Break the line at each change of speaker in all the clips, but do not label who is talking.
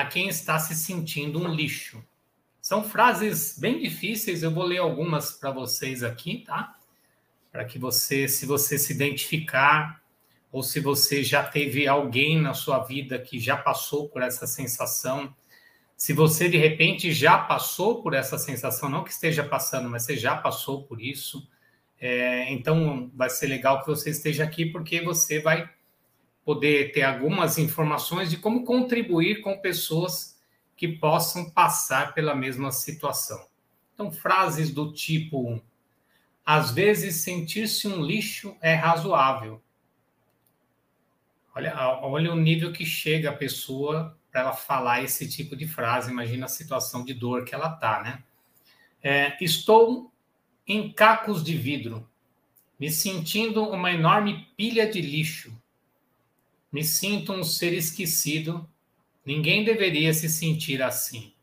a quem está se sentindo um lixo? São frases bem difíceis, eu vou ler algumas para vocês aqui, tá? Para que você, se você se identificar, ou se você já teve alguém na sua vida que já passou por essa sensação, se você de repente já passou por essa sensação, não que esteja passando, mas você já passou por isso, é, então vai ser legal que você esteja aqui porque você vai poder ter algumas informações de como contribuir com pessoas que possam passar pela mesma situação. Então, frases do tipo: às vezes sentir-se um lixo é razoável. Olha, olha o nível que chega a pessoa para ela falar esse tipo de frase. Imagina a situação de dor que ela está, né? É, estou em cacos de vidro, me sentindo uma enorme pilha de lixo. Me sinto um ser esquecido. Ninguém deveria se sentir assim.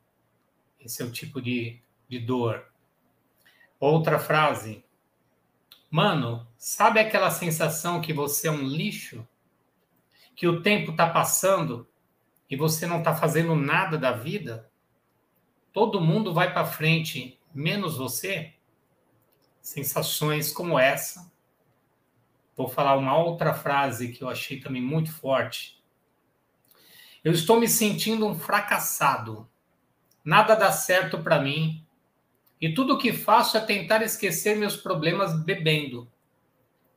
Esse é o tipo de, de dor. Outra frase. Mano, sabe aquela sensação que você é um lixo? Que o tempo está passando e você não está fazendo nada da vida? Todo mundo vai para frente, menos você? Sensações como essa Vou falar uma outra frase que eu achei também muito forte. Eu estou me sentindo um fracassado. Nada dá certo para mim. E tudo o que faço é tentar esquecer meus problemas bebendo.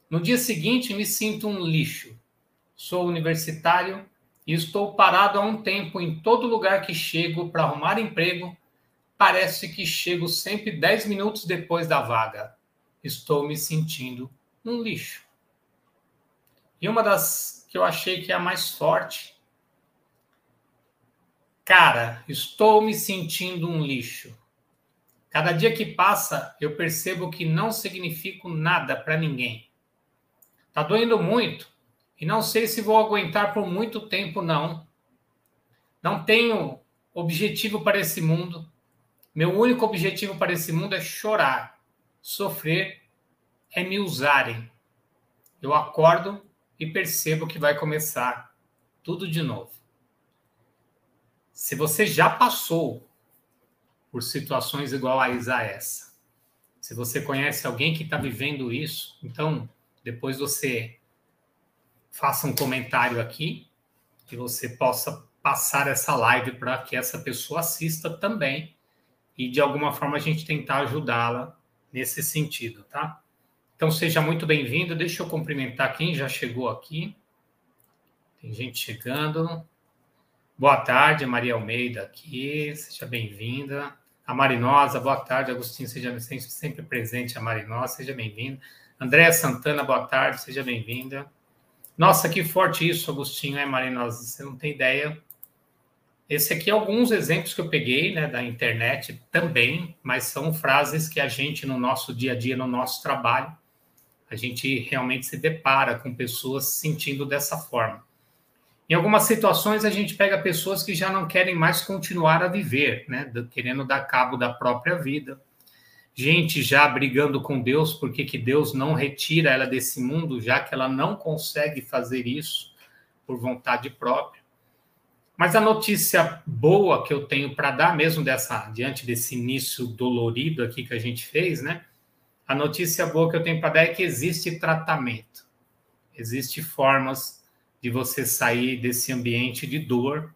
No dia seguinte, me sinto um lixo. Sou universitário e estou parado há um tempo em todo lugar que chego para arrumar emprego. Parece que chego sempre 10 minutos depois da vaga. Estou me sentindo um lixo. E uma das que eu achei que é a mais forte. Cara, estou me sentindo um lixo. Cada dia que passa, eu percebo que não significo nada para ninguém. Tá doendo muito e não sei se vou aguentar por muito tempo não. Não tenho objetivo para esse mundo. Meu único objetivo para esse mundo é chorar, sofrer, é me usarem. Eu acordo e percebo que vai começar tudo de novo. Se você já passou por situações iguais a essa, se você conhece alguém que está vivendo isso, então depois você faça um comentário aqui que você possa passar essa live para que essa pessoa assista também e de alguma forma a gente tentar ajudá-la nesse sentido, tá? Então, seja muito bem-vindo. Deixa eu cumprimentar quem já chegou aqui. Tem gente chegando. Boa tarde, Maria Almeida aqui. Seja bem-vinda. A Marinosa, boa tarde, Agostinho. Seja sempre presente, a Marinosa. Seja bem-vinda. Andréa Santana, boa tarde. Seja bem-vinda. Nossa, que forte isso, Agostinho, é, Marinosa? Você não tem ideia. Esse aqui é alguns exemplos que eu peguei né, da internet também, mas são frases que a gente, no nosso dia a dia, no nosso trabalho, a gente realmente se depara com pessoas sentindo dessa forma. Em algumas situações, a gente pega pessoas que já não querem mais continuar a viver, né? querendo dar cabo da própria vida. Gente já brigando com Deus porque que Deus não retira ela desse mundo, já que ela não consegue fazer isso por vontade própria. Mas a notícia boa que eu tenho para dar, mesmo dessa diante desse início dolorido aqui que a gente fez, né? A notícia boa que eu tenho para dar é que existe tratamento. Existem formas de você sair desse ambiente de dor,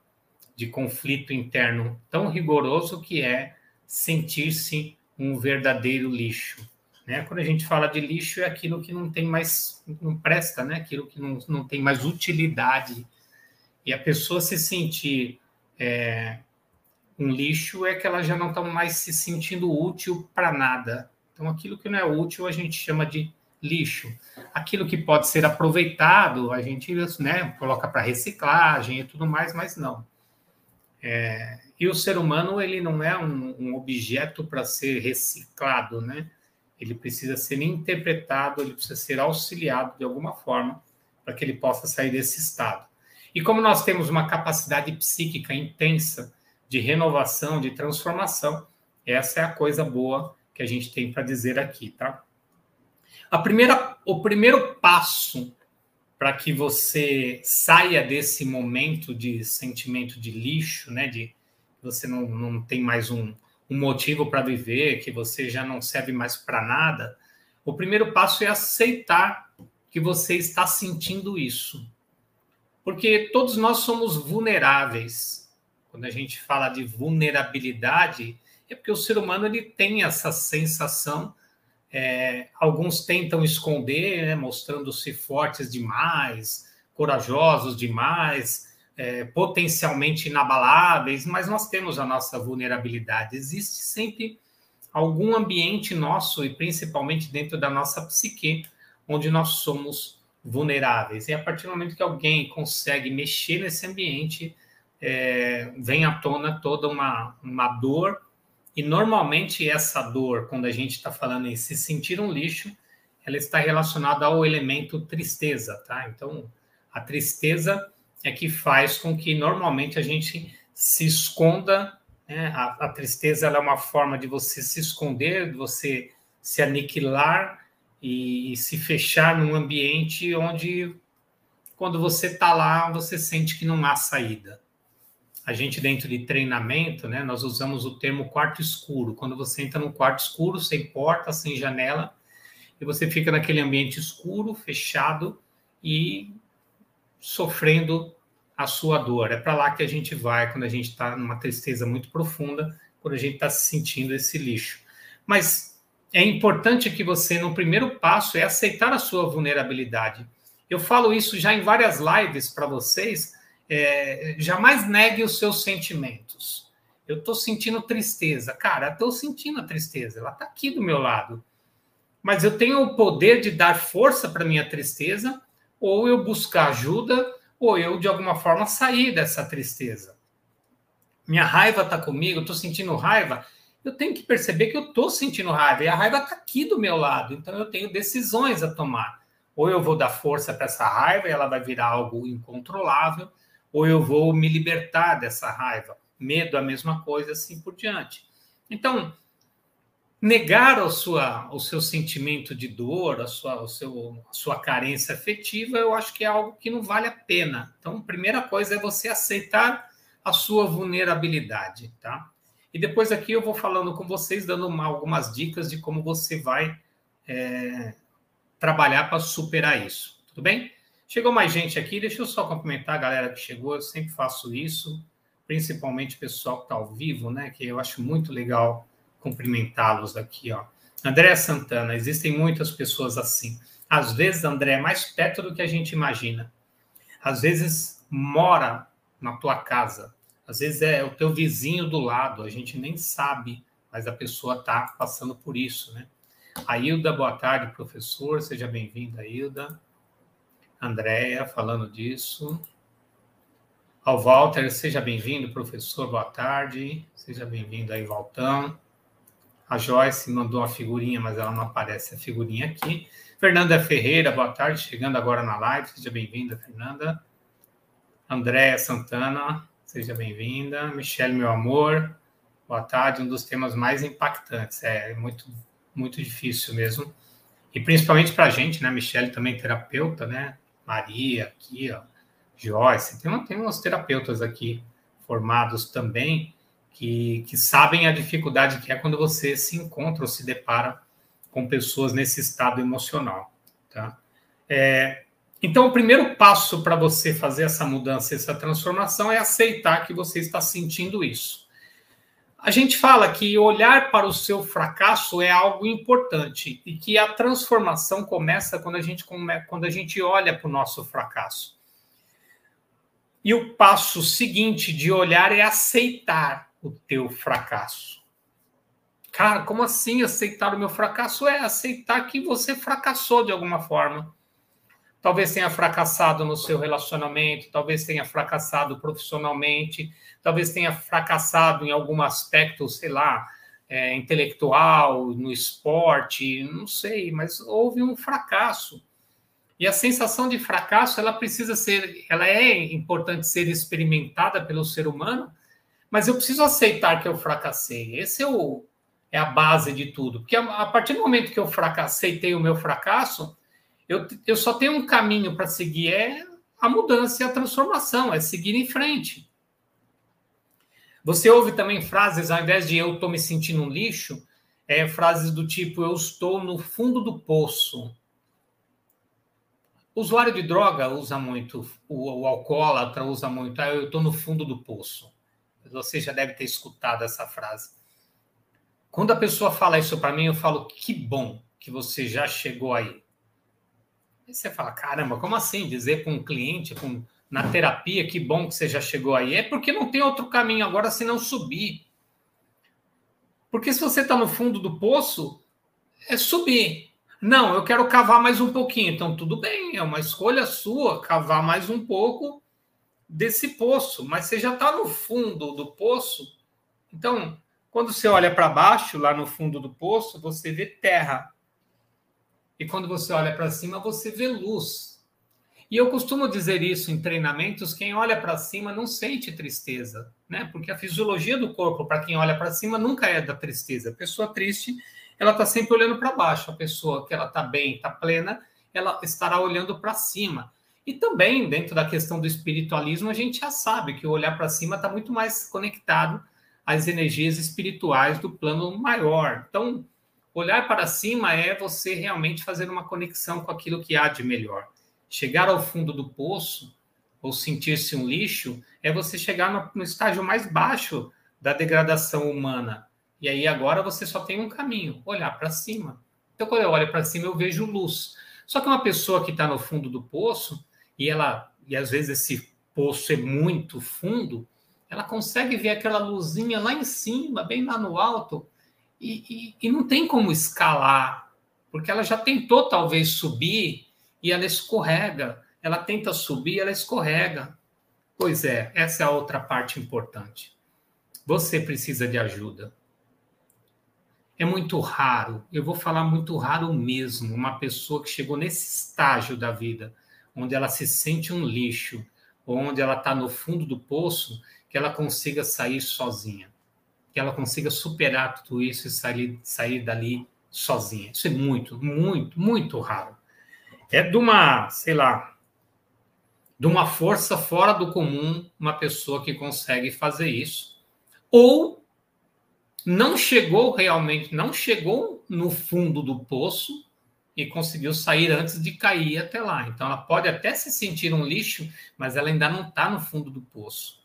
de conflito interno tão rigoroso que é sentir-se um verdadeiro lixo. Né? Quando a gente fala de lixo, é aquilo que não tem mais, não presta, né? aquilo que não, não tem mais utilidade. E a pessoa se sentir é, um lixo é que ela já não está mais se sentindo útil para nada. Então, aquilo que não é útil a gente chama de lixo. Aquilo que pode ser aproveitado, a gente né, coloca para reciclagem e tudo mais, mas não. É, E o ser humano ele não é um, um objeto para ser reciclado, né? Ele precisa ser interpretado, ele precisa ser auxiliado de alguma forma para que ele possa sair desse estado. E como nós temos uma capacidade psíquica intensa de renovação, de transformação, essa é a coisa boa que a gente tem para dizer aqui, tá? A primeira, o primeiro passo para que você saia desse momento de sentimento de lixo, né, de você não, não tem mais um, um motivo para viver, que você já não serve mais para nada, o primeiro passo é aceitar que você está sentindo isso. Porque todos nós somos vulneráveis. Quando a gente fala de vulnerabilidade, é porque o ser humano ele tem essa sensação. É, alguns tentam esconder, né, mostrando-se fortes demais, corajosos demais, é, potencialmente inabaláveis, mas nós temos a nossa vulnerabilidade. Existe sempre algum ambiente nosso, e principalmente dentro da nossa psique, onde nós somos vulneráveis. E a partir do momento que alguém consegue mexer nesse ambiente, é, vem à tona toda uma, uma dor e normalmente essa dor, quando a gente está falando em se sentir um lixo, ela está relacionada ao elemento tristeza, tá? Então, a tristeza é que faz com que normalmente a gente se esconda. Né? A, a tristeza é uma forma de você se esconder, de você se aniquilar e, e se fechar num ambiente onde, quando você está lá, você sente que não há saída a gente dentro de treinamento, né, nós usamos o termo quarto escuro. Quando você entra num quarto escuro, sem porta, sem janela, e você fica naquele ambiente escuro, fechado e sofrendo a sua dor. É para lá que a gente vai quando a gente está numa tristeza muito profunda, quando a gente está se sentindo esse lixo. Mas é importante que você, no primeiro passo, é aceitar a sua vulnerabilidade. Eu falo isso já em várias lives para vocês, é, jamais negue os seus sentimentos. Eu estou sentindo tristeza. Cara, estou sentindo a tristeza, ela está aqui do meu lado. Mas eu tenho o poder de dar força para minha tristeza, ou eu buscar ajuda, ou eu, de alguma forma, sair dessa tristeza. Minha raiva está comigo, estou sentindo raiva. Eu tenho que perceber que eu estou sentindo raiva, e a raiva está aqui do meu lado, então eu tenho decisões a tomar. Ou eu vou dar força para essa raiva e ela vai virar algo incontrolável, ou eu vou me libertar dessa raiva. Medo, a mesma coisa, assim por diante. Então, negar o, sua, o seu sentimento de dor, a sua, o seu, a sua carência afetiva, eu acho que é algo que não vale a pena. Então, a primeira coisa é você aceitar a sua vulnerabilidade, tá? E depois aqui eu vou falando com vocês, dando uma, algumas dicas de como você vai é, trabalhar para superar isso. Tudo bem? Chegou mais gente aqui, deixa eu só cumprimentar a galera que chegou, eu sempre faço isso, principalmente o pessoal que está ao vivo, né? Que eu acho muito legal cumprimentá-los aqui, ó. André Santana, existem muitas pessoas assim. Às vezes, André, é mais perto do que a gente imagina. Às vezes mora na tua casa. Às vezes é o teu vizinho do lado, a gente nem sabe, mas a pessoa está passando por isso, né? A boa tarde, professor. Seja bem-vinda, Hilda. Andréia falando disso. Ao Walter, seja bem-vindo, professor, boa tarde. Seja bem-vindo aí, Valtão. A Joyce mandou uma figurinha, mas ela não aparece a figurinha aqui. Fernanda Ferreira, boa tarde, chegando agora na live. Seja bem-vinda, Fernanda. Andréia Santana, seja bem-vinda. Michele, meu amor, boa tarde. Um dos temas mais impactantes. É muito, muito difícil mesmo. E principalmente para a gente, né? Michele também terapeuta, né? Maria aqui, ó, Joyce, tem, tem uns terapeutas aqui formados também que, que sabem a dificuldade que é quando você se encontra ou se depara com pessoas nesse estado emocional, tá? É, então, o primeiro passo para você fazer essa mudança, essa transformação, é aceitar que você está sentindo isso. A gente fala que olhar para o seu fracasso é algo importante e que a transformação começa quando a gente, quando a gente olha para o nosso fracasso. E o passo seguinte de olhar é aceitar o teu fracasso. Cara, como assim aceitar o meu fracasso? É aceitar que você fracassou de alguma forma. Talvez tenha fracassado no seu relacionamento, talvez tenha fracassado profissionalmente, talvez tenha fracassado em algum aspecto, sei lá, é, intelectual, no esporte, não sei, mas houve um fracasso. E a sensação de fracasso, ela precisa ser, ela é importante ser experimentada pelo ser humano, mas eu preciso aceitar que eu fracassei. Esse é, o, é a base de tudo. Porque a, a partir do momento que eu aceitei o meu fracasso, eu, eu só tenho um caminho para seguir, é a mudança e a transformação, é seguir em frente. Você ouve também frases, ao invés de eu estou me sentindo um lixo, é, frases do tipo eu estou no fundo do poço. O usuário de droga usa muito, o, o alcoólatra usa muito, ah, eu estou no fundo do poço. Você já deve ter escutado essa frase. Quando a pessoa fala isso para mim, eu falo, que bom que você já chegou aí. Aí você fala, caramba, como assim? Dizer para um cliente, com, na terapia, que bom que você já chegou aí. É porque não tem outro caminho agora senão subir. Porque se você está no fundo do poço, é subir. Não, eu quero cavar mais um pouquinho. Então, tudo bem, é uma escolha sua cavar mais um pouco desse poço. Mas você já está no fundo do poço. Então, quando você olha para baixo, lá no fundo do poço, você vê terra. E quando você olha para cima, você vê luz. E eu costumo dizer isso em treinamentos: quem olha para cima não sente tristeza, né? Porque a fisiologia do corpo, para quem olha para cima, nunca é da tristeza. A pessoa triste, ela está sempre olhando para baixo. A pessoa que ela está bem, está plena, ela estará olhando para cima. E também, dentro da questão do espiritualismo, a gente já sabe que o olhar para cima está muito mais conectado às energias espirituais do plano maior. Então, Olhar para cima é você realmente fazer uma conexão com aquilo que há de melhor. Chegar ao fundo do poço, ou sentir-se um lixo, é você chegar no, no estágio mais baixo da degradação humana. E aí agora você só tem um caminho: olhar para cima. Então, quando eu olho para cima, eu vejo luz. Só que uma pessoa que está no fundo do poço, e ela, e às vezes esse poço é muito fundo, ela consegue ver aquela luzinha lá em cima, bem lá no alto, e, e, e não tem como escalar, porque ela já tentou talvez subir e ela escorrega. Ela tenta subir, ela escorrega. Pois é, essa é a outra parte importante. Você precisa de ajuda. É muito raro, eu vou falar muito raro mesmo, uma pessoa que chegou nesse estágio da vida, onde ela se sente um lixo, onde ela está no fundo do poço, que ela consiga sair sozinha que ela consiga superar tudo isso e sair, sair dali sozinha. Isso é muito, muito, muito raro. É de uma, sei lá, de uma força fora do comum uma pessoa que consegue fazer isso. Ou não chegou realmente, não chegou no fundo do poço e conseguiu sair antes de cair até lá. Então ela pode até se sentir um lixo, mas ela ainda não está no fundo do poço.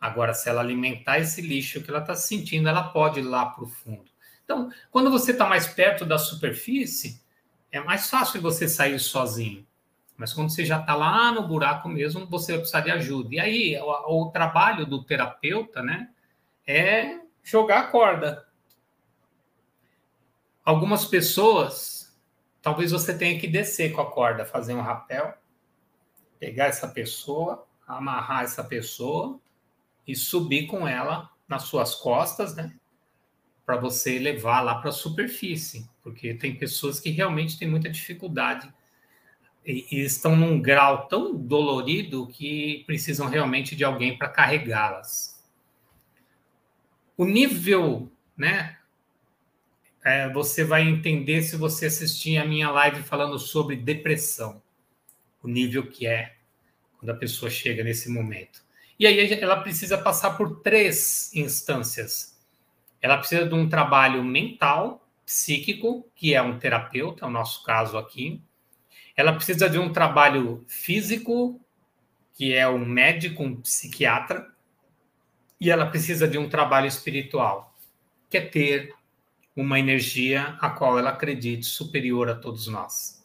Agora, se ela alimentar esse lixo que ela está sentindo, ela pode ir lá para o fundo. Então, quando você está mais perto da superfície, é mais fácil você sair sozinho. Mas quando você já está lá no buraco mesmo, você vai precisar de ajuda. E aí, o, o trabalho do terapeuta, né, é jogar a corda. Algumas pessoas, talvez você tenha que descer com a corda, fazer um rapel, pegar essa pessoa, amarrar essa pessoa e subir com ela nas suas costas, né? Para você levar lá para a superfície, porque tem pessoas que realmente têm muita dificuldade e, e estão num grau tão dolorido que precisam realmente de alguém para carregá-las. O nível, né? É, você vai entender se você assistir a minha live falando sobre depressão, o nível que é quando a pessoa chega nesse momento. E aí ela precisa passar por três instâncias. Ela precisa de um trabalho mental, psíquico, que é um terapeuta, é o nosso caso aqui. Ela precisa de um trabalho físico, que é um médico, um psiquiatra. E ela precisa de um trabalho espiritual, que é ter uma energia a qual ela acredite superior a todos nós.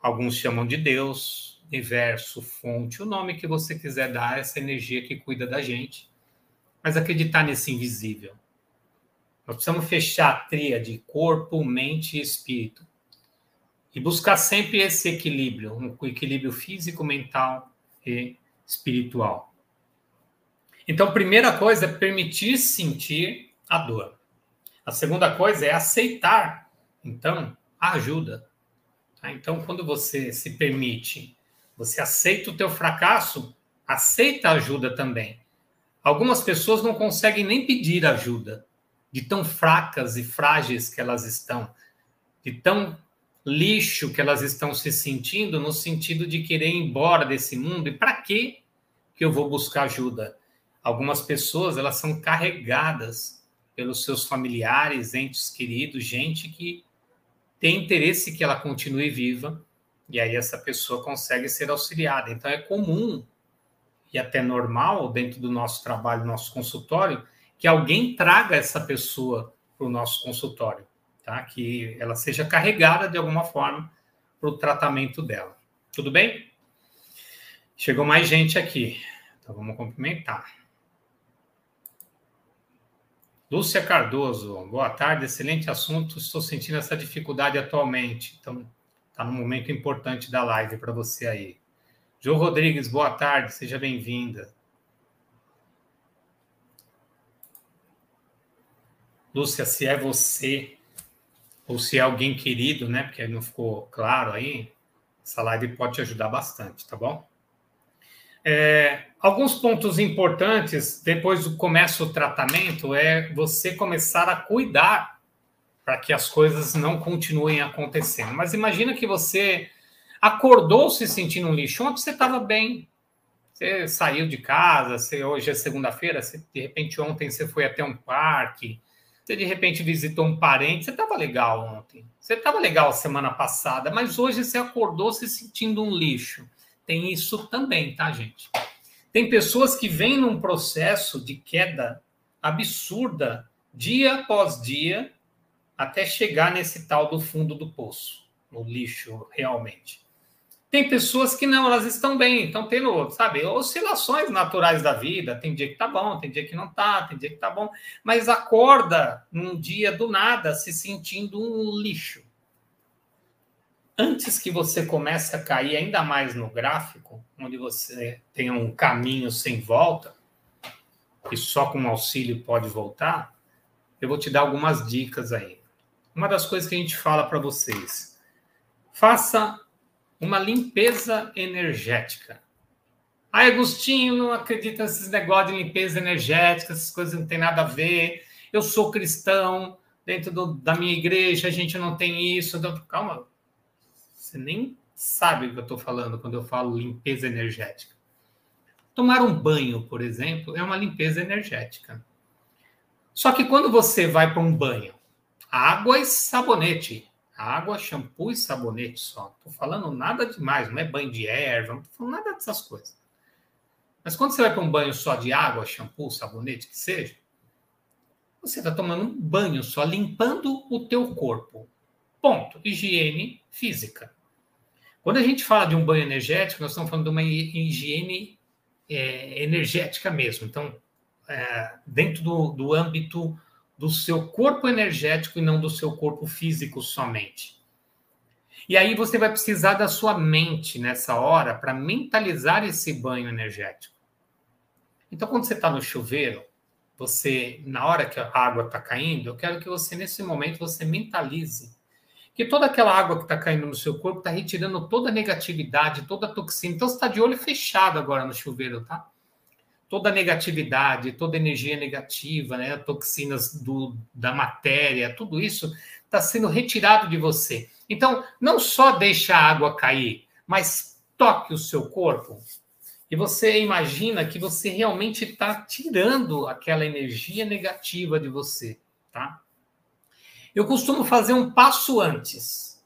Alguns chamam de Deus, universo, fonte, o nome que você quiser dar, essa energia que cuida da gente, mas acreditar nesse invisível. Nós precisamos fechar a tríade corpo, mente e espírito. E buscar sempre esse equilíbrio, um equilíbrio físico, mental e espiritual. Então, primeira coisa é permitir sentir a dor. A segunda coisa é aceitar, então, a ajuda. Tá? Então, quando você se permite, você aceita o teu fracasso, aceita a ajuda também. Algumas pessoas não conseguem nem pedir ajuda, de tão fracas e frágeis que elas estão, de tão lixo que elas estão se sentindo, no sentido de querer ir embora desse mundo. E para que que eu vou buscar ajuda? Algumas pessoas elas são carregadas pelos seus familiares, entes queridos, gente que tem interesse que ela continue viva, e aí essa pessoa consegue ser auxiliada. Então é comum e até normal dentro do nosso trabalho, nosso consultório, que alguém traga essa pessoa para o nosso consultório, tá? Que ela seja carregada de alguma forma para o tratamento dela. Tudo bem? Chegou mais gente aqui, então vamos cumprimentar. Lúcia Cardoso, boa tarde, excelente assunto. Estou sentindo essa dificuldade atualmente, então está num momento importante da live para você aí. João Rodrigues, boa tarde, seja bem-vinda. Lúcia, se é você ou se é alguém querido, né? Porque não ficou claro aí, essa live pode te ajudar bastante, tá bom? É, alguns pontos importantes depois do começo do tratamento é você começar a cuidar para que as coisas não continuem acontecendo. Mas imagina que você acordou se sentindo um lixo. Ontem você estava bem, você saiu de casa, você, hoje é segunda-feira, de repente ontem você foi até um parque, você de repente visitou um parente, você estava legal ontem, você estava legal semana passada, mas hoje você acordou se sentindo um lixo. Tem isso também, tá, gente? Tem pessoas que vêm num processo de queda absurda, dia após dia, até chegar nesse tal do fundo do poço, no lixo, realmente. Tem pessoas que não, elas estão bem, estão tendo, sabe, oscilações naturais da vida. Tem dia que tá bom, tem dia que não tá, tem dia que tá bom, mas acorda num dia do nada se sentindo um lixo antes que você comece a cair ainda mais no gráfico, onde você tem um caminho sem volta, que só com auxílio pode voltar, eu vou te dar algumas dicas aí. Uma das coisas que a gente fala para vocês: faça uma limpeza energética. Ah, Agostinho, não acredita nesses negócios de limpeza energética, essas coisas não tem nada a ver. Eu sou cristão, dentro do, da minha igreja a gente não tem isso. Então, calma, você nem sabe o que eu estou falando quando eu falo limpeza energética. Tomar um banho, por exemplo, é uma limpeza energética. Só que quando você vai para um banho, água e sabonete, água, shampoo e sabonete só. Estou falando nada demais, não é banho de erva, não estou falando nada dessas coisas. Mas quando você vai para um banho só de água, shampoo, sabonete, que seja, você está tomando um banho só, limpando o teu corpo. Ponto. Higiene física. Quando a gente fala de um banho energético, nós estamos falando de uma higiene é, energética mesmo. Então, é, dentro do, do âmbito do seu corpo energético e não do seu corpo físico somente. E aí você vai precisar da sua mente nessa hora para mentalizar esse banho energético. Então, quando você está no chuveiro, você, na hora que a água está caindo, eu quero que você, nesse momento, você mentalize que toda aquela água que está caindo no seu corpo está retirando toda a negatividade, toda a toxina. Então você está de olho fechado agora no chuveiro, tá? Toda a negatividade, toda a energia negativa, né? Toxinas do, da matéria, tudo isso está sendo retirado de você. Então, não só deixa a água cair, mas toque o seu corpo e você imagina que você realmente está tirando aquela energia negativa de você, tá? Eu costumo fazer um passo antes.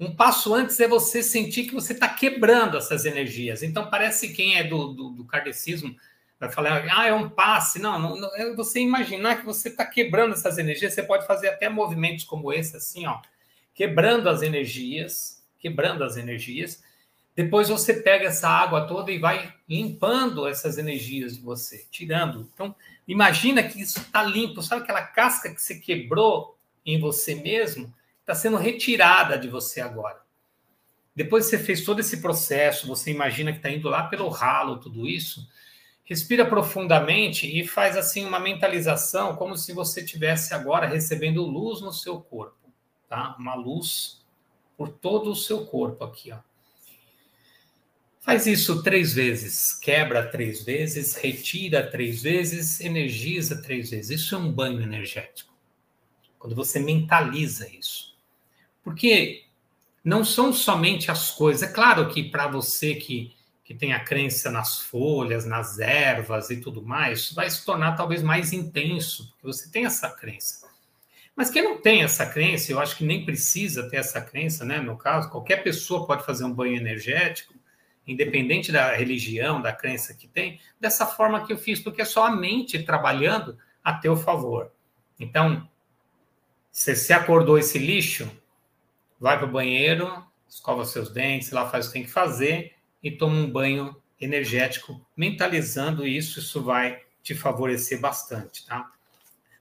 Um passo antes é você sentir que você está quebrando essas energias. Então, parece quem é do, do, do kardecismo vai falar, ah, é um passe. Não, não, não é você imaginar que você está quebrando essas energias. Você pode fazer até movimentos como esse, assim, ó, quebrando as energias, quebrando as energias. Depois você pega essa água toda e vai limpando essas energias de você, tirando. Então, imagina que isso está limpo. Sabe aquela casca que você quebrou em você mesmo está sendo retirada de você agora. depois que você fez todo esse processo, você imagina que está indo lá pelo ralo, tudo isso, respira profundamente e faz assim uma mentalização, como se você tivesse agora recebendo luz no seu corpo, tá? Uma luz por todo o seu corpo aqui, ó. Faz isso três vezes, quebra três vezes, retira três vezes, energiza três vezes. Isso é um banho energético. Quando você mentaliza isso. Porque não são somente as coisas. É claro que para você que, que tem a crença nas folhas, nas ervas e tudo mais, vai se tornar talvez mais intenso, porque você tem essa crença. Mas quem não tem essa crença, eu acho que nem precisa ter essa crença, né? No caso, qualquer pessoa pode fazer um banho energético, independente da religião, da crença que tem, dessa forma que eu fiz, porque é só a mente trabalhando a teu favor. Então, se você acordou esse lixo, vai para o banheiro, escova seus dentes, lá faz o que tem que fazer e toma um banho energético, mentalizando isso, isso vai te favorecer bastante, tá?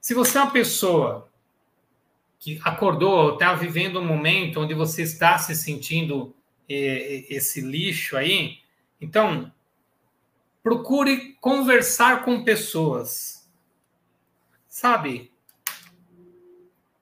Se você é uma pessoa que acordou, está vivendo um momento onde você está se sentindo eh, esse lixo aí, então procure conversar com pessoas, sabe?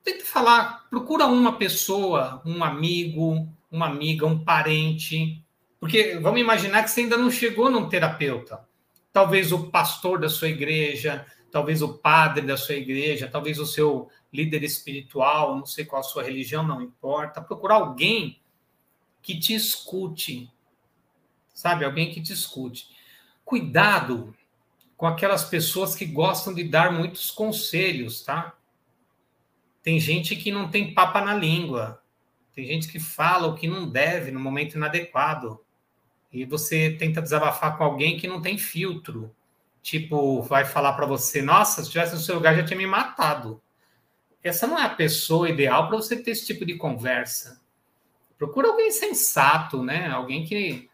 tenta falar, procura uma pessoa, um amigo, uma amiga, um parente, porque vamos imaginar que você ainda não chegou num terapeuta. Talvez o pastor da sua igreja, talvez o padre da sua igreja, talvez o seu líder espiritual, não sei qual a sua religião, não importa. Procurar alguém que te escute, sabe? Alguém que te escute. Cuidado com aquelas pessoas que gostam de dar muitos conselhos, tá? Tem gente que não tem papa na língua. Tem gente que fala o que não deve no momento inadequado. E você tenta desabafar com alguém que não tem filtro. Tipo, vai falar para você: Nossa, se tivesse no seu lugar já tinha me matado. Essa não é a pessoa ideal para você ter esse tipo de conversa. Procura alguém sensato, né? Alguém que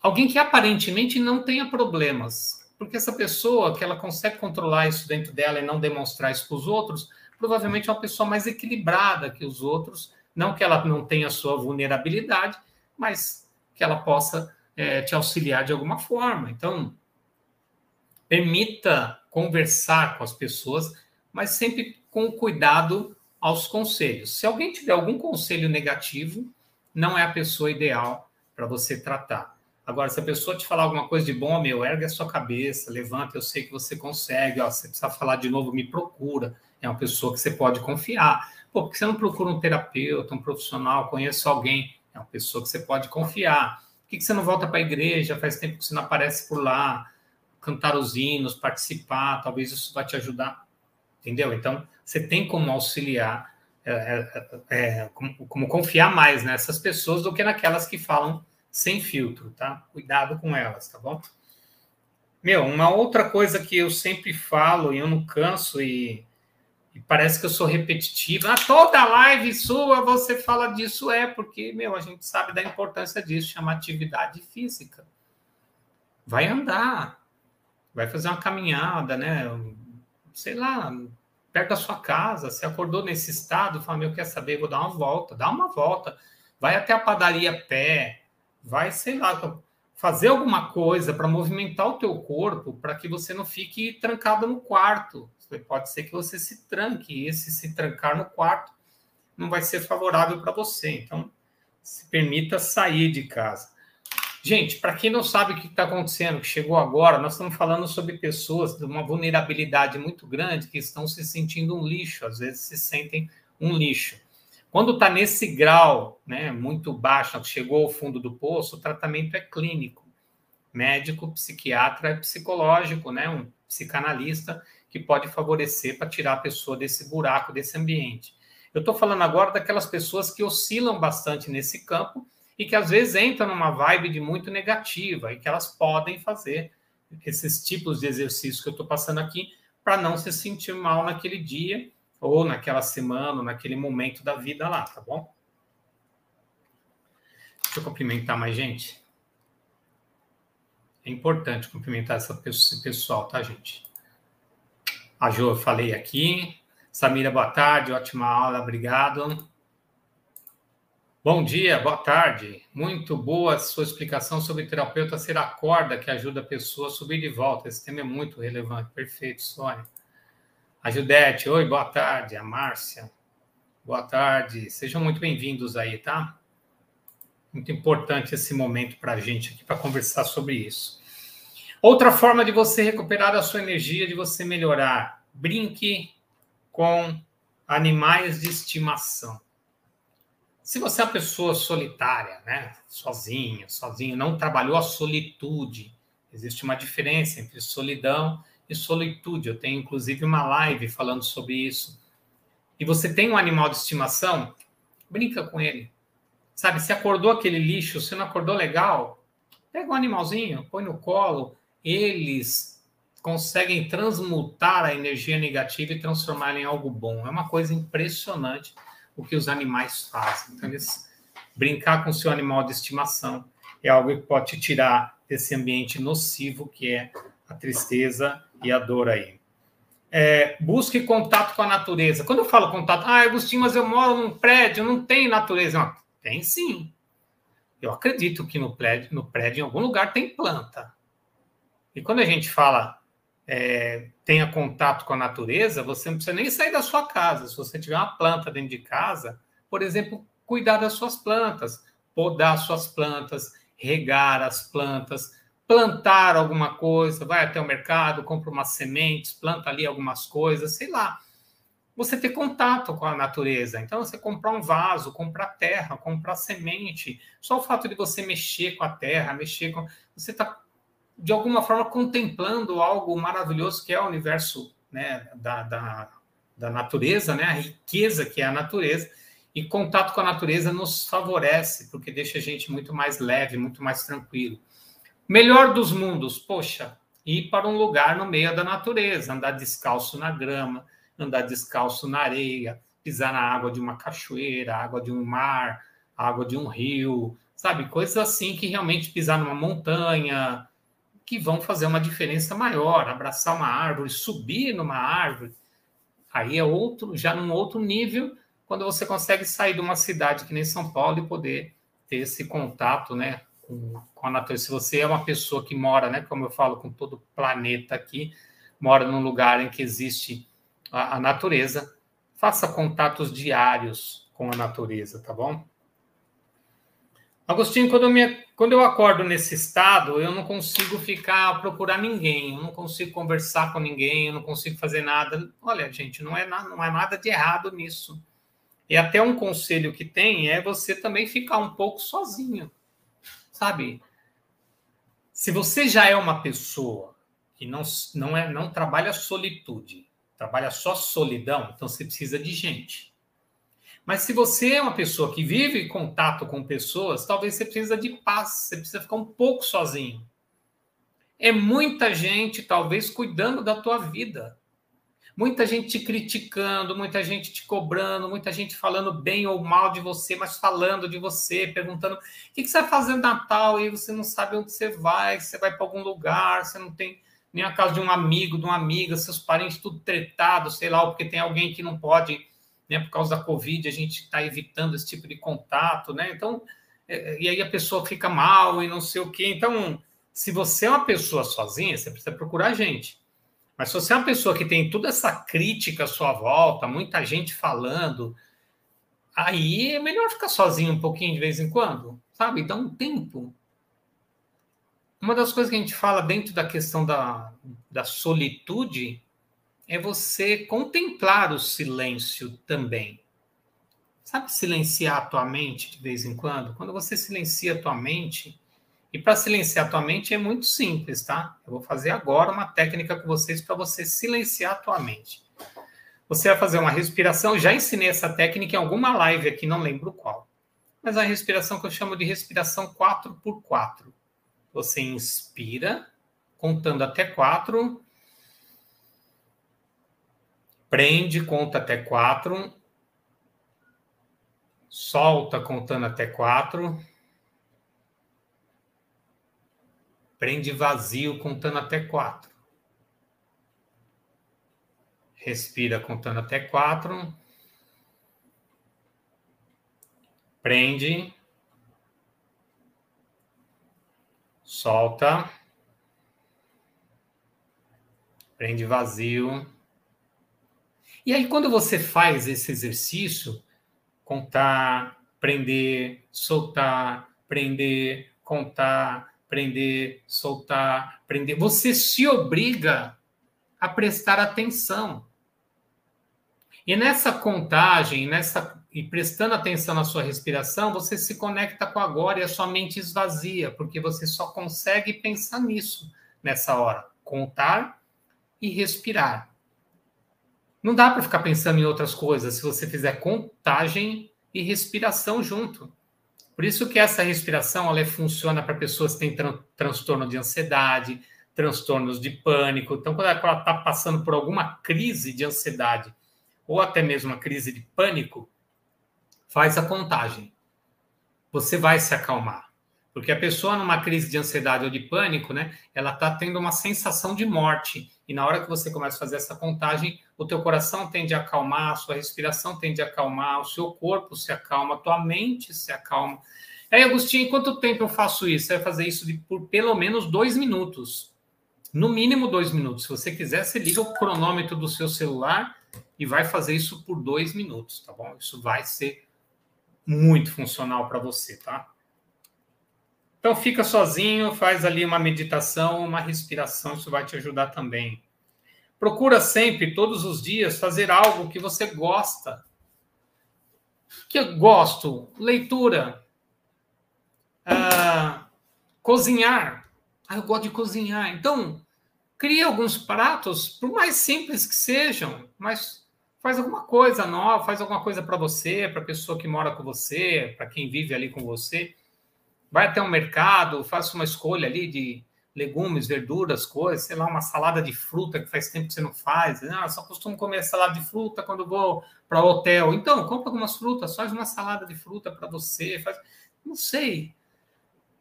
alguém que aparentemente não tenha problemas, porque essa pessoa que ela consegue controlar isso dentro dela e não demonstrar isso para os outros, provavelmente é uma pessoa mais equilibrada que os outros, não que ela não tenha sua vulnerabilidade, mas que ela possa é, te auxiliar de alguma forma. Então, permita conversar com as pessoas, mas sempre com cuidado aos conselhos. Se alguém tiver algum conselho negativo, não é a pessoa ideal para você tratar. Agora, se a pessoa te falar alguma coisa de bom, meu, ergue a sua cabeça, levanta, eu sei que você consegue, ó, se precisar falar de novo, me procura é uma pessoa que você pode confiar. Pô, você não procura um terapeuta, um profissional, conhece alguém, é uma pessoa que você pode confiar. Por que você não volta para a igreja? Faz tempo que você não aparece por lá, cantar os hinos, participar, talvez isso vai te ajudar. Entendeu? Então, você tem como auxiliar, é, é, é, como, como, confiar mais nessas pessoas do que naquelas que falam sem filtro, tá? Cuidado com elas, tá bom? Meu, uma outra coisa que eu sempre falo e eu não canso e parece que eu sou repetitivo. Ah, toda live sua você fala disso. É, porque, meu, a gente sabe da importância disso, chama atividade física. Vai andar, vai fazer uma caminhada, né? Sei lá, perto da sua casa. Você acordou nesse estado, fala, meu, quer saber? Vou dar uma volta. Dá uma volta. Vai até a padaria pé. Vai, sei lá, fazer alguma coisa para movimentar o teu corpo para que você não fique trancado no quarto pode ser que você se tranque, e esse se trancar no quarto não vai ser favorável para você. Então, se permita sair de casa. Gente, para quem não sabe o que está acontecendo, que chegou agora, nós estamos falando sobre pessoas de uma vulnerabilidade muito grande que estão se sentindo um lixo, às vezes se sentem um lixo. Quando está nesse grau, né, muito baixo, chegou ao fundo do poço, o tratamento é clínico, médico, psiquiatra, é psicológico, né, um psicanalista que pode favorecer para tirar a pessoa desse buraco, desse ambiente. Eu estou falando agora daquelas pessoas que oscilam bastante nesse campo e que às vezes entram numa vibe de muito negativa e que elas podem fazer esses tipos de exercícios que eu estou passando aqui para não se sentir mal naquele dia ou naquela semana, ou naquele momento da vida lá, tá bom? Deixa eu cumprimentar mais gente. É importante cumprimentar esse pessoal, tá, gente? A Jo, eu falei aqui. Samira, boa tarde, ótima aula, obrigado. Bom dia, boa tarde. Muito boa sua explicação sobre terapeuta ser a corda que ajuda a pessoa a subir de volta. Esse tema é muito relevante. Perfeito, Sônia. A Judete, oi, boa tarde. A Márcia, boa tarde. Sejam muito bem-vindos aí, tá? Muito importante esse momento para a gente aqui para conversar sobre isso. Outra forma de você recuperar a sua energia, de você melhorar. Brinque com animais de estimação. Se você é uma pessoa solitária, né, sozinho, sozinho, não trabalhou a solitude, existe uma diferença entre solidão e solitude. Eu tenho inclusive uma live falando sobre isso. E você tem um animal de estimação, brinca com ele. Sabe, se acordou aquele lixo, se não acordou legal, pega um animalzinho, põe no colo. Eles conseguem transmutar a energia negativa e transformar em algo bom. É uma coisa impressionante o que os animais fazem. Então, eles brincar com o seu animal de estimação é algo que pode te tirar desse ambiente nocivo que é a tristeza e a dor aí. É, busque contato com a natureza. Quando eu falo contato, ah, Agostinho, mas eu moro num prédio, não tem natureza. Não, tem sim. Eu acredito que no prédio, no prédio, em algum lugar, tem planta. E quando a gente fala é, tenha contato com a natureza, você não precisa nem sair da sua casa. Se você tiver uma planta dentro de casa, por exemplo, cuidar das suas plantas, podar suas plantas, regar as plantas, plantar alguma coisa, vai até o mercado, compra umas sementes, planta ali algumas coisas, sei lá. Você ter contato com a natureza. Então, você comprar um vaso, comprar terra, comprar semente. Só o fato de você mexer com a terra, mexer com. Você está de alguma forma, contemplando algo maravilhoso que é o universo né, da, da, da natureza, né, a riqueza que é a natureza. E contato com a natureza nos favorece, porque deixa a gente muito mais leve, muito mais tranquilo. Melhor dos mundos, poxa, ir para um lugar no meio da natureza, andar descalço na grama, andar descalço na areia, pisar na água de uma cachoeira, água de um mar, água de um rio, sabe? Coisas assim que realmente pisar numa montanha, que vão fazer uma diferença maior. Abraçar uma árvore, subir numa árvore, aí é outro, já num outro nível, quando você consegue sair de uma cidade que nem São Paulo e poder ter esse contato, né, com, com a natureza. Se você é uma pessoa que mora, né, como eu falo, com todo o planeta aqui, mora num lugar em que existe a, a natureza, faça contatos diários com a natureza, tá bom? Agostinho, quando eu, me, quando eu acordo nesse estado, eu não consigo ficar procurar ninguém, eu não consigo conversar com ninguém, eu não consigo fazer nada. Olha, gente, não é, na, não é nada de errado nisso. E até um conselho que tem é você também ficar um pouco sozinho, sabe? Se você já é uma pessoa que não, não, é, não trabalha solitude, trabalha só solidão, então você precisa de gente. Mas se você é uma pessoa que vive contato com pessoas, talvez você precisa de paz, você precisa ficar um pouco sozinho. É muita gente, talvez, cuidando da tua vida. Muita gente te criticando, muita gente te cobrando, muita gente falando bem ou mal de você, mas falando de você, perguntando o que, você vai fazer no Natal e você não sabe onde você vai, você vai para algum lugar, você não tem nem a casa de um amigo, de uma amiga, seus parentes tudo tretados, sei lá, porque tem alguém que não pode né? Por causa da Covid, a gente está evitando esse tipo de contato, né? Então, é, e aí a pessoa fica mal e não sei o quê. Então, se você é uma pessoa sozinha, você precisa procurar gente. Mas se você é uma pessoa que tem toda essa crítica à sua volta, muita gente falando, aí é melhor ficar sozinho um pouquinho de vez em quando, sabe? Dá um tempo. Uma das coisas que a gente fala dentro da questão da, da solitude é você contemplar o silêncio também. Sabe silenciar a tua mente de vez em quando? Quando você silencia a tua mente, e para silenciar a tua mente é muito simples, tá? Eu vou fazer agora uma técnica com vocês para você silenciar a tua mente. Você vai fazer uma respiração, já ensinei essa técnica em alguma live aqui, não lembro qual. Mas a respiração que eu chamo de respiração 4 por 4. Você inspira, contando até 4, Prende, conta até quatro. Solta contando até quatro. Prende vazio contando até quatro. Respira contando até quatro. Prende. Solta. Prende vazio. E aí, quando você faz esse exercício, contar, prender, soltar, prender, contar, prender, soltar, prender, você se obriga a prestar atenção. E nessa contagem, nessa e prestando atenção na sua respiração, você se conecta com agora e a sua mente esvazia, porque você só consegue pensar nisso nessa hora, contar e respirar. Não dá para ficar pensando em outras coisas se você fizer contagem e respiração junto. Por isso que essa respiração ela funciona para pessoas que têm tran transtorno de ansiedade, transtornos de pânico. Então, quando ela está passando por alguma crise de ansiedade ou até mesmo uma crise de pânico, faz a contagem. Você vai se acalmar. Porque a pessoa numa crise de ansiedade ou de pânico, né, ela está tendo uma sensação de morte. E na hora que você começa a fazer essa contagem, o teu coração tende a acalmar, a sua respiração tende a acalmar, o seu corpo se acalma, a tua mente se acalma. Aí, Agostinho, quanto tempo eu faço isso? Vai fazer isso de, por pelo menos dois minutos. No mínimo dois minutos. Se você quiser, você liga o cronômetro do seu celular e vai fazer isso por dois minutos, tá bom? Isso vai ser muito funcional para você, tá? Então fica sozinho, faz ali uma meditação, uma respiração, isso vai te ajudar também. Procura sempre, todos os dias, fazer algo que você gosta. Que eu gosto, leitura, uh, cozinhar. Ah, eu gosto de cozinhar. Então, cria alguns pratos, por mais simples que sejam, mas faz alguma coisa nova, faz alguma coisa para você, para a pessoa que mora com você, para quem vive ali com você vai até um mercado, faça uma escolha ali de legumes, verduras, coisas, sei lá, uma salada de fruta que faz tempo que você não faz. Ah, só costumo comer salada de fruta quando vou para o hotel. Então, compra algumas frutas, faz uma salada de fruta para você, faz... não sei.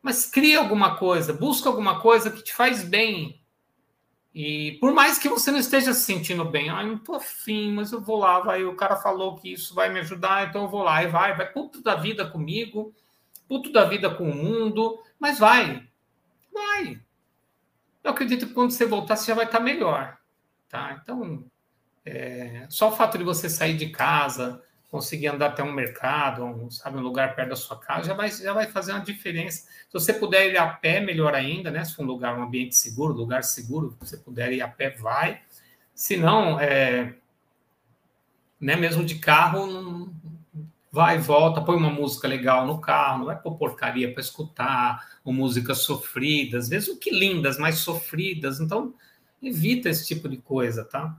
Mas cria alguma coisa, busca alguma coisa que te faz bem. E por mais que você não esteja se sentindo bem, ah, não tô afim, mas eu vou lá, vai, o cara falou que isso vai me ajudar, então eu vou lá e vai, vai puto da vida comigo puto da vida com o mundo, mas vai, vai. Eu acredito que quando você voltar, você já vai estar melhor, tá? Então, é, só o fato de você sair de casa, conseguir andar até um mercado, um, sabe, um lugar perto da sua casa, já vai, já vai fazer uma diferença. Se você puder ir a pé, melhor ainda, né? Se for um lugar, um ambiente seguro, lugar seguro, se você puder ir a pé, vai. Se não, é, né, mesmo de carro, não, vai e volta, põe uma música legal no carro, não vai pôr porcaria para escutar, ou músicas sofridas, mesmo que lindas, mas sofridas. Então, evita esse tipo de coisa, tá?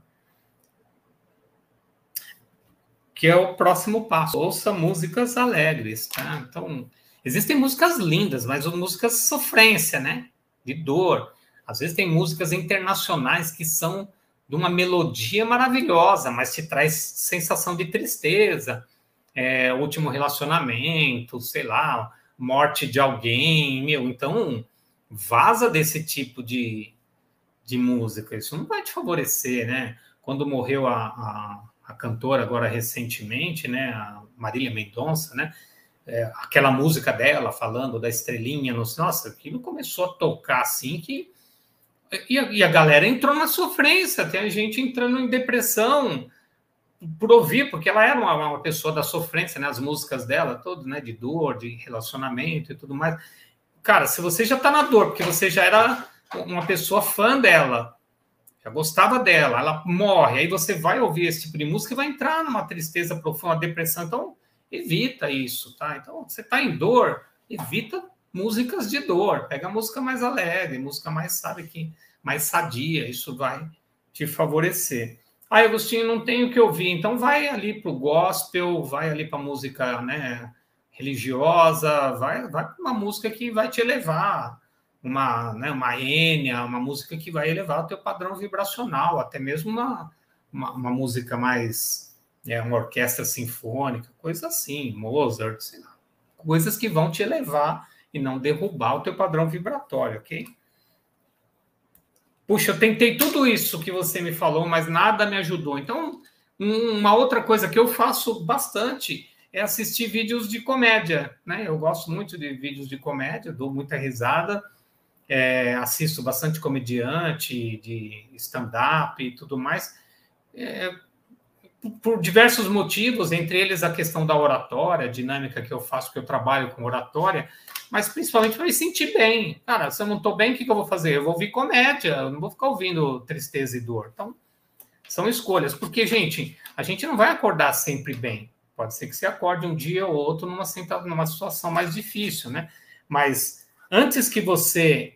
Que é o próximo passo. Ouça músicas alegres, tá? Então, existem músicas lindas, mas músicas de sofrência, né? De dor. Às vezes tem músicas internacionais que são de uma melodia maravilhosa, mas te traz sensação de tristeza é, último relacionamento, sei lá, morte de alguém, meu, então vaza desse tipo de, de música, isso não vai te favorecer, né? Quando morreu a, a, a cantora agora recentemente, né, a Marília Mendonça, né, é, aquela música dela falando da estrelinha, no, nossa, aquilo começou a tocar assim que e a, e a galera entrou na sofrência, tem gente entrando em depressão, por ouvir, porque ela era uma, uma, pessoa da sofrência, né? As músicas dela, todas, né? De dor, de relacionamento e tudo mais. Cara, se você já tá na dor, porque você já era uma pessoa fã dela, já gostava dela, ela morre, aí você vai ouvir esse tipo de música e vai entrar numa tristeza profunda, depressão. Então, evita isso, tá? Então, você tá em dor, evita músicas de dor. Pega música mais alegre, música mais, sabe, que mais sadia. Isso vai te favorecer. Ah, Agostinho, não tenho o que ouvir, então vai ali para o gospel, vai ali para música né, religiosa, vai, vai para uma música que vai te elevar, uma, né, uma ênia, uma música que vai elevar o teu padrão vibracional, até mesmo uma, uma, uma música mais, é, uma orquestra sinfônica, coisa assim, Mozart, sei lá, coisas que vão te elevar e não derrubar o teu padrão vibratório, ok? Puxa, eu tentei tudo isso que você me falou, mas nada me ajudou. Então, uma outra coisa que eu faço bastante é assistir vídeos de comédia, né? Eu gosto muito de vídeos de comédia, dou muita risada, é, assisto bastante comediante, de stand-up e tudo mais, é, por diversos motivos, entre eles a questão da oratória, a dinâmica que eu faço, porque eu trabalho com oratória, mas principalmente para me sentir bem. Cara, se eu não estou bem, o que, que eu vou fazer? Eu vou ouvir comédia, eu não vou ficar ouvindo tristeza e dor. Então, são escolhas, porque, gente, a gente não vai acordar sempre bem. Pode ser que você acorde um dia ou outro numa, numa situação mais difícil, né? Mas antes que você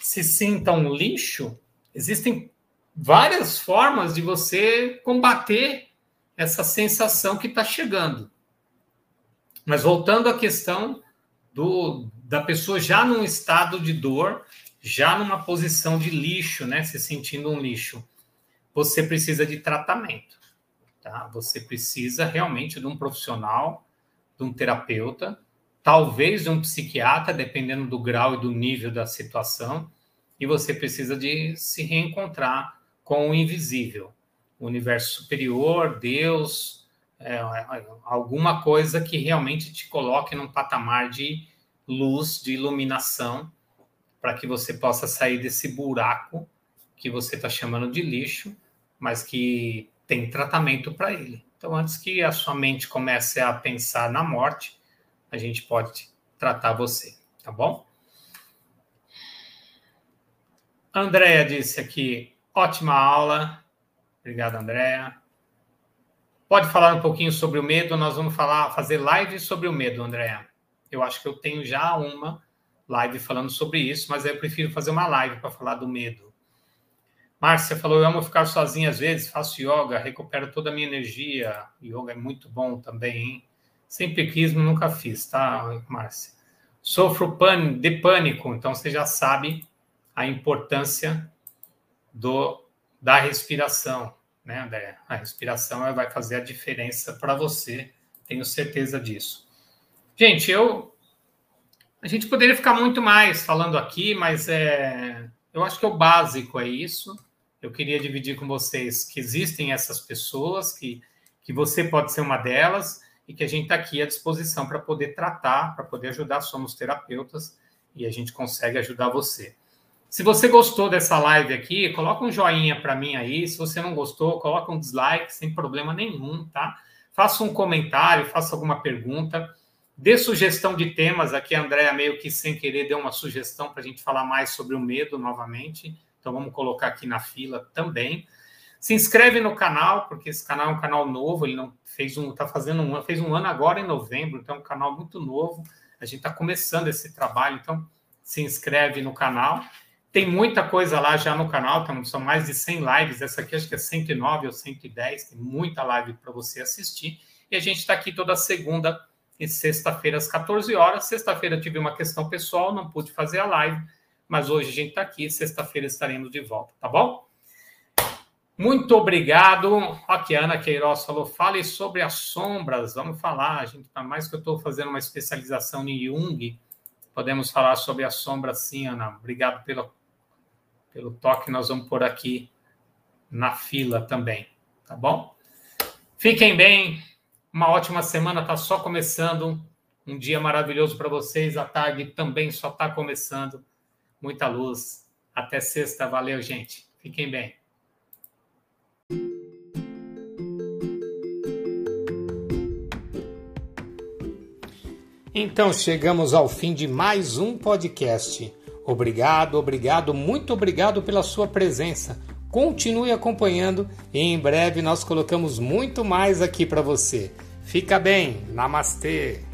se sinta um lixo, existem várias formas de você combater essa sensação que está chegando. Mas voltando à questão do, da pessoa já num estado de dor, já numa posição de lixo, né? Se sentindo um lixo você precisa de tratamento. Tá? Você precisa realmente de um profissional, de um terapeuta, talvez de um psiquiatra, dependendo do grau e do nível da situação, e você precisa de se reencontrar com o invisível, o universo superior, Deus, é, alguma coisa que realmente te coloque num patamar de luz, de iluminação, para que você possa sair desse buraco que você está chamando de lixo mas que tem tratamento para ele. Então, antes que a sua mente comece a pensar na morte, a gente pode tratar você, tá bom? Andréia disse aqui, ótima aula. Obrigado, Andréia. Pode falar um pouquinho sobre o medo? Nós vamos falar, fazer live sobre o medo, Andréia. Eu acho que eu tenho já uma live falando sobre isso, mas eu prefiro fazer uma live para falar do medo. Márcia falou: Eu amo ficar sozinha às vezes, faço yoga, recupero toda a minha energia. Yoga é muito bom também, hein? Sem pequismo nunca fiz, tá, Márcia? Sofro de pânico, então você já sabe a importância do, da respiração, né, André? A respiração vai fazer a diferença para você, tenho certeza disso. Gente, eu. A gente poderia ficar muito mais falando aqui, mas é, eu acho que o básico é isso eu queria dividir com vocês que existem essas pessoas, que, que você pode ser uma delas e que a gente está aqui à disposição para poder tratar, para poder ajudar. Somos terapeutas e a gente consegue ajudar você. Se você gostou dessa live aqui, coloca um joinha para mim aí. Se você não gostou, coloca um dislike sem problema nenhum, tá? Faça um comentário, faça alguma pergunta. Dê sugestão de temas. Aqui a Andréa meio que sem querer deu uma sugestão para a gente falar mais sobre o medo novamente. Então vamos colocar aqui na fila também. Se inscreve no canal, porque esse canal é um canal novo, ele não fez um, está fazendo um, fez um ano agora em novembro, então é um canal muito novo. A gente está começando esse trabalho, então se inscreve no canal. Tem muita coisa lá já no canal, então, são mais de 100 lives. Essa aqui acho que é 109 ou 110, tem muita live para você assistir. E a gente está aqui toda segunda e sexta-feira às 14 horas. Sexta-feira tive uma questão pessoal, não pude fazer a live, mas hoje a gente está aqui, sexta-feira estaremos de volta, tá bom? Muito obrigado. Aqui a Ana Queiroz falou, fale sobre as sombras. Vamos falar, a gente, mais que eu estou fazendo uma especialização em Jung, podemos falar sobre as sombras sim, Ana. Obrigado pelo, pelo toque, nós vamos por aqui na fila também, tá bom? Fiquem bem, uma ótima semana, está só começando. Um dia maravilhoso para vocês, a tarde também só está começando muita luz. Até sexta. Valeu, gente. Fiquem bem. Então chegamos ao fim de mais um podcast. Obrigado, obrigado, muito obrigado pela sua presença. Continue acompanhando e em breve nós colocamos muito mais aqui para você. Fica bem. Namastê.